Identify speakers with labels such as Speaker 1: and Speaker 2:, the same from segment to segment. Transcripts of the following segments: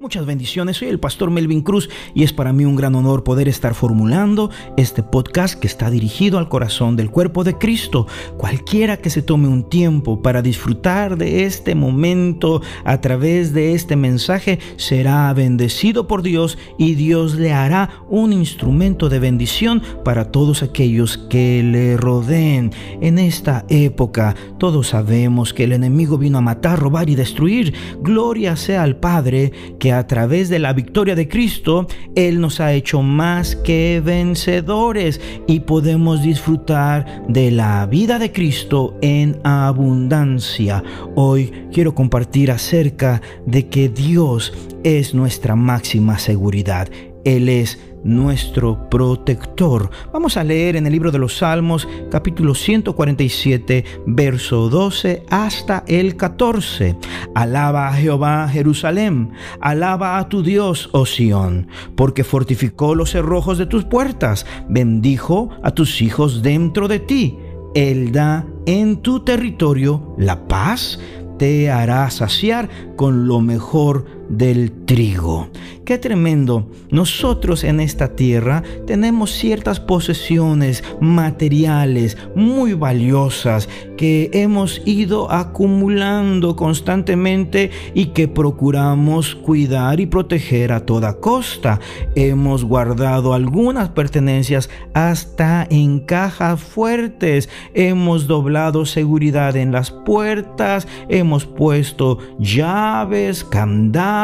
Speaker 1: Muchas bendiciones, soy el pastor Melvin Cruz y es para mí un gran honor poder estar formulando este podcast que está dirigido al corazón del cuerpo de Cristo. Cualquiera que se tome un tiempo para disfrutar de este momento a través de este mensaje será bendecido por Dios y Dios le hará un instrumento de bendición para todos aquellos que le rodeen. En esta época todos sabemos que el enemigo vino a matar, robar y destruir. Gloria sea al Padre que a través de la victoria de Cristo, Él nos ha hecho más que vencedores y podemos disfrutar de la vida de Cristo en abundancia. Hoy quiero compartir acerca de que Dios es nuestra máxima seguridad. Él es nuestro protector. Vamos a leer en el libro de los Salmos capítulo 147 verso 12 hasta el 14. Alaba a Jehová Jerusalén, alaba a tu Dios, oh Sión, porque fortificó los cerrojos de tus puertas, bendijo a tus hijos dentro de ti. Él da en tu territorio la paz, te hará saciar con lo mejor del trigo. Qué tremendo. Nosotros en esta tierra tenemos ciertas posesiones materiales muy valiosas que hemos ido acumulando constantemente y que procuramos cuidar y proteger a toda costa. Hemos guardado algunas pertenencias hasta en cajas fuertes. Hemos doblado seguridad en las puertas. Hemos puesto llaves, candados,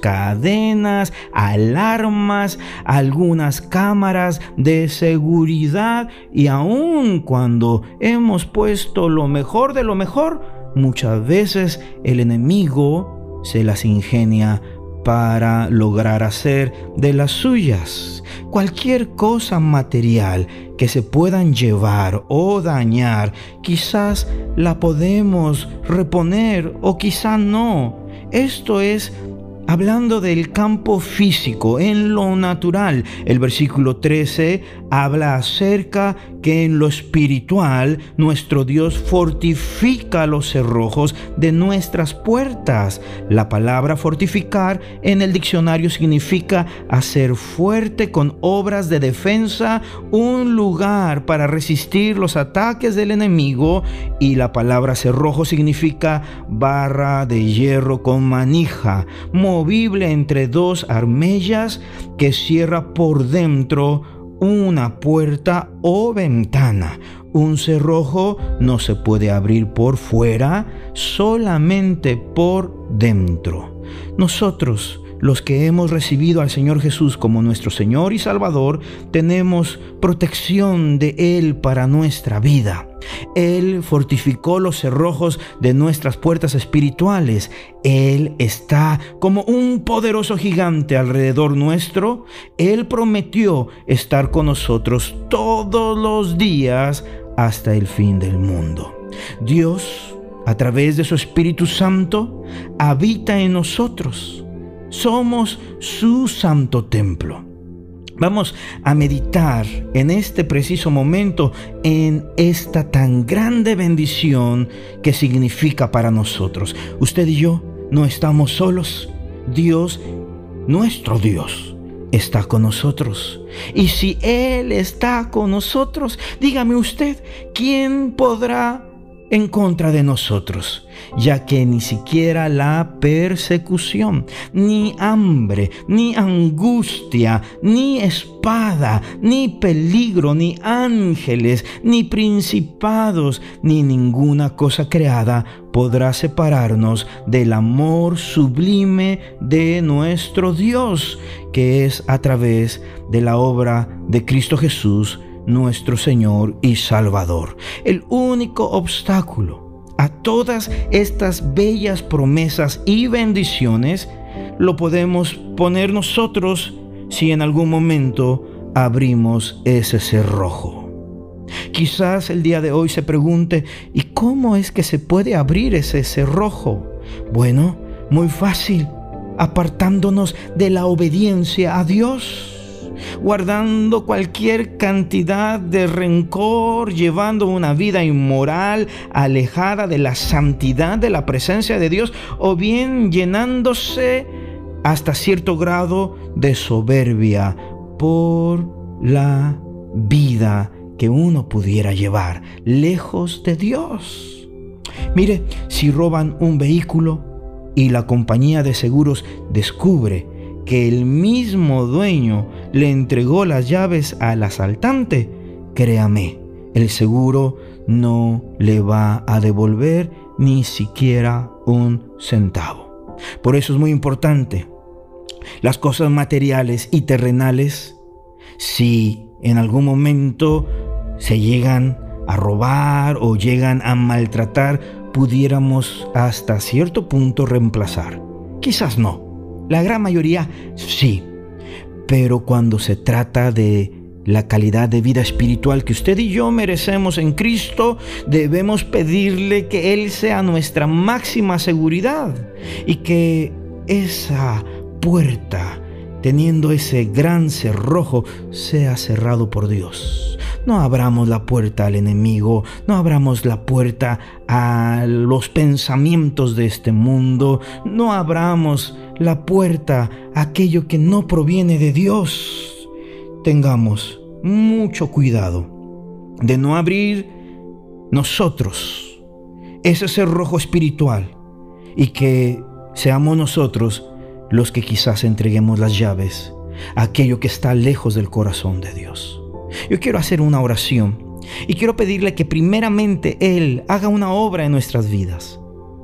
Speaker 1: cadenas, alarmas, algunas cámaras de seguridad y aun cuando hemos puesto lo mejor de lo mejor, muchas veces el enemigo se las ingenia para lograr hacer de las suyas. Cualquier cosa material que se puedan llevar o dañar, quizás la podemos reponer o quizás no. Esto es Hablando del campo físico, en lo natural, el versículo 13 habla acerca que en lo espiritual nuestro Dios fortifica los cerrojos de nuestras puertas. La palabra fortificar en el diccionario significa hacer fuerte con obras de defensa un lugar para resistir los ataques del enemigo y la palabra cerrojo significa barra de hierro con manija entre dos armellas que cierra por dentro una puerta o ventana. Un cerrojo no se puede abrir por fuera, solamente por dentro. Nosotros los que hemos recibido al Señor Jesús como nuestro Señor y Salvador, tenemos protección de Él para nuestra vida. Él fortificó los cerrojos de nuestras puertas espirituales. Él está como un poderoso gigante alrededor nuestro. Él prometió estar con nosotros todos los días hasta el fin del mundo. Dios, a través de su Espíritu Santo, habita en nosotros somos su santo templo. Vamos a meditar en este preciso momento en esta tan grande bendición que significa para nosotros. Usted y yo no estamos solos. Dios, nuestro Dios, está con nosotros. Y si Él está con nosotros, dígame usted, ¿quién podrá en contra de nosotros, ya que ni siquiera la persecución, ni hambre, ni angustia, ni espada, ni peligro, ni ángeles, ni principados, ni ninguna cosa creada podrá separarnos del amor sublime de nuestro Dios, que es a través de la obra de Cristo Jesús, nuestro Señor y Salvador. El único obstáculo a todas estas bellas promesas y bendiciones lo podemos poner nosotros si en algún momento abrimos ese cerrojo. Quizás el día de hoy se pregunte, ¿y cómo es que se puede abrir ese cerrojo? Bueno, muy fácil, apartándonos de la obediencia a Dios guardando cualquier cantidad de rencor, llevando una vida inmoral, alejada de la santidad de la presencia de Dios, o bien llenándose hasta cierto grado de soberbia por la vida que uno pudiera llevar lejos de Dios. Mire, si roban un vehículo y la compañía de seguros descubre que el mismo dueño le entregó las llaves al asaltante, créame, el seguro no le va a devolver ni siquiera un centavo. Por eso es muy importante las cosas materiales y terrenales, si en algún momento se llegan a robar o llegan a maltratar, pudiéramos hasta cierto punto reemplazar. Quizás no. La gran mayoría sí. Pero cuando se trata de la calidad de vida espiritual que usted y yo merecemos en Cristo, debemos pedirle que Él sea nuestra máxima seguridad y que esa puerta, teniendo ese gran cerrojo, sea cerrado por Dios. No abramos la puerta al enemigo, no abramos la puerta a los pensamientos de este mundo, no abramos la puerta a aquello que no proviene de Dios tengamos mucho cuidado de no abrir nosotros ese cerrojo espiritual y que seamos nosotros los que quizás entreguemos las llaves a aquello que está lejos del corazón de Dios. Yo quiero hacer una oración y quiero pedirle que primeramente Él haga una obra en nuestras vidas.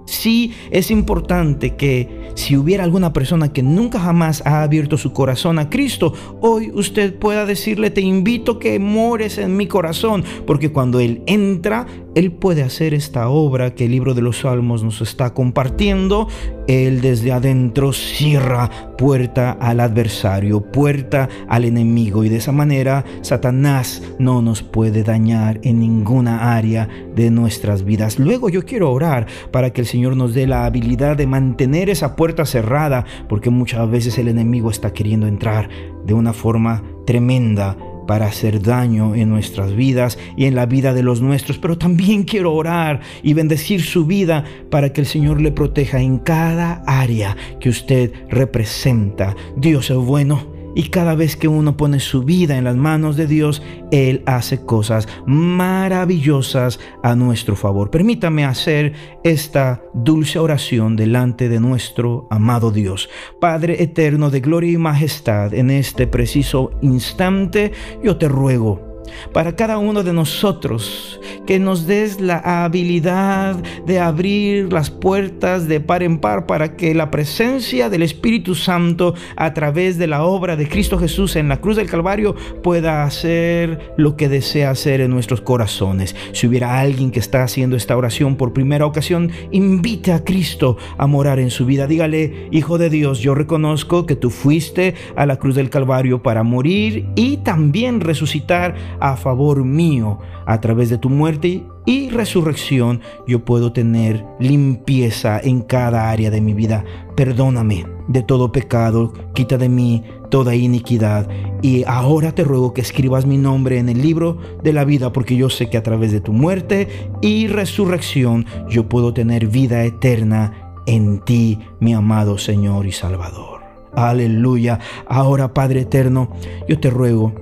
Speaker 1: Sí es importante que si hubiera alguna persona que nunca jamás ha abierto su corazón a Cristo, hoy usted pueda decirle, te invito que mores en mi corazón, porque cuando Él entra, Él puede hacer esta obra que el libro de los Salmos nos está compartiendo. Él desde adentro cierra puerta al adversario, puerta al enemigo, y de esa manera Satanás no nos puede dañar en ninguna área de nuestras vidas. Luego yo quiero orar para que el Señor nos dé la habilidad de mantener esa puerta cerrada, porque muchas veces el enemigo está queriendo entrar de una forma tremenda para hacer daño en nuestras vidas y en la vida de los nuestros, pero también quiero orar y bendecir su vida para que el Señor le proteja en cada área que usted representa. Dios es bueno y cada vez que uno pone su vida en las manos de Dios, Él hace cosas maravillosas a nuestro favor. Permítame hacer esta dulce oración delante de nuestro amado Dios. Padre eterno de gloria y majestad, en este preciso instante yo te ruego para cada uno de nosotros, que nos des la habilidad de abrir las puertas de par en par para que la presencia del Espíritu Santo a través de la obra de Cristo Jesús en la cruz del Calvario pueda hacer lo que desea hacer en nuestros corazones. Si hubiera alguien que está haciendo esta oración por primera ocasión, invite a Cristo a morar en su vida. Dígale, Hijo de Dios, yo reconozco que tú fuiste a la cruz del Calvario para morir y también resucitar a favor mío. A través de tu muerte y resurrección yo puedo tener limpieza en cada área de mi vida. Perdóname de todo pecado, quita de mí toda iniquidad. Y ahora te ruego que escribas mi nombre en el libro de la vida, porque yo sé que a través de tu muerte y resurrección yo puedo tener vida eterna en ti, mi amado Señor y Salvador. Aleluya. Ahora, Padre eterno, yo te ruego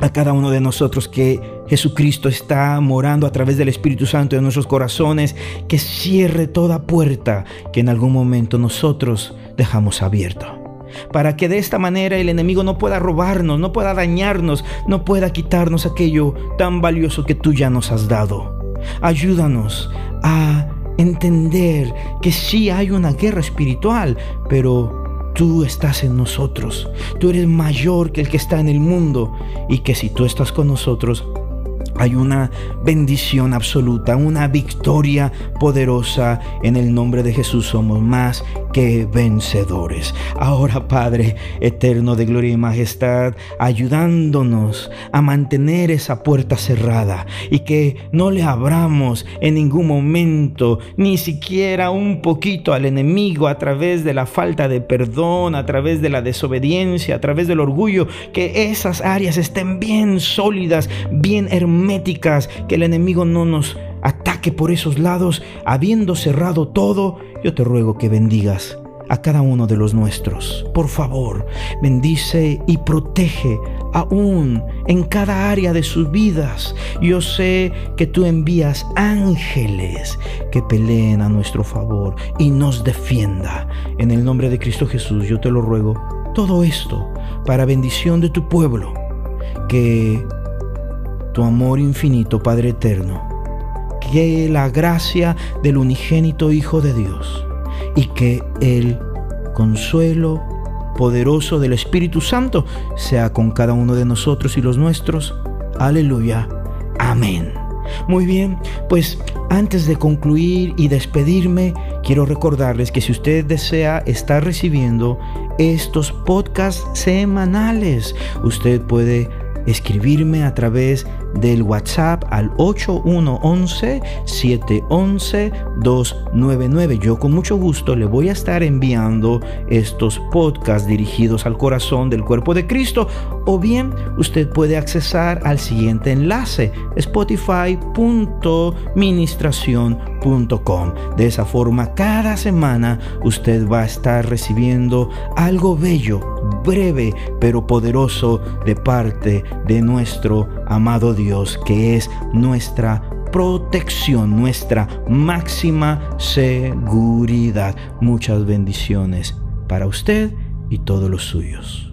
Speaker 1: a cada uno de nosotros que Jesucristo está morando a través del Espíritu Santo en nuestros corazones, que cierre toda puerta que en algún momento nosotros dejamos abierta. Para que de esta manera el enemigo no pueda robarnos, no pueda dañarnos, no pueda quitarnos aquello tan valioso que tú ya nos has dado. Ayúdanos a entender que sí hay una guerra espiritual, pero tú estás en nosotros. Tú eres mayor que el que está en el mundo y que si tú estás con nosotros, hay una bendición absoluta, una victoria poderosa. En el nombre de Jesús somos más que vencedores. Ahora, Padre eterno de gloria y majestad, ayudándonos a mantener esa puerta cerrada y que no le abramos en ningún momento, ni siquiera un poquito al enemigo a través de la falta de perdón, a través de la desobediencia, a través del orgullo, que esas áreas estén bien sólidas, bien hermosas que el enemigo no nos ataque por esos lados, habiendo cerrado todo, yo te ruego que bendigas a cada uno de los nuestros. Por favor, bendice y protege aún en cada área de sus vidas. Yo sé que tú envías ángeles que peleen a nuestro favor y nos defienda. En el nombre de Cristo Jesús yo te lo ruego. Todo esto para bendición de tu pueblo. Que tu amor infinito, Padre eterno, que la gracia del unigénito Hijo de Dios y que el consuelo poderoso del Espíritu Santo sea con cada uno de nosotros y los nuestros. Aleluya. Amén. Muy bien, pues antes de concluir y despedirme, quiero recordarles que si usted desea estar recibiendo estos podcasts semanales, usted puede escribirme a través del WhatsApp al 8111-711-299. Yo con mucho gusto le voy a estar enviando estos podcasts dirigidos al corazón del cuerpo de Cristo o bien usted puede accesar al siguiente enlace spotify.ministración.com. De esa forma cada semana usted va a estar recibiendo algo bello, breve pero poderoso de parte de nuestro amado Dios que es nuestra protección, nuestra máxima seguridad. Muchas bendiciones para usted y todos los suyos.